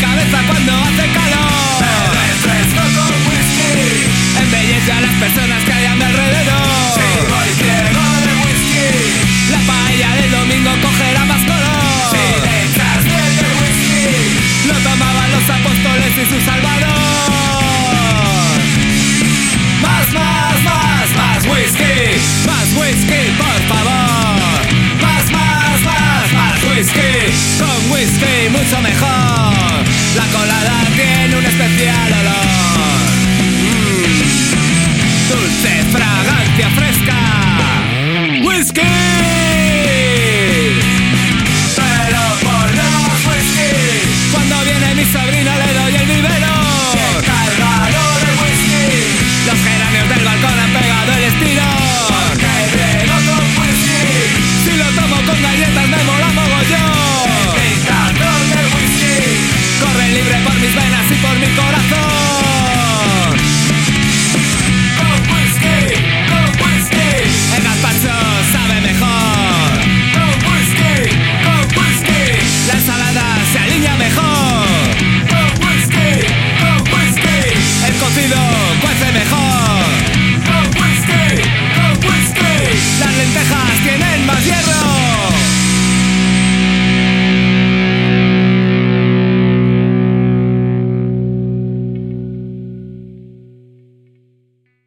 cabeza cuando hace calor. Con whisky. Embellece a las personas que hay a mi alrededor. Si voy ciego de whisky. La paella del domingo cogerá más color. Si le echas de whisky. Lo tomaban los apóstoles y su salvador. Más, más, más, más whisky. Más whisky, por favor. Más, más, más, más whisky. Con whisky mucho mejor. La colada tiene un especial olor. Mm. Dulce fragancia fresca. Whisky. Pero por los whisky. Cuando viene mi sobrina orejas tienen más bien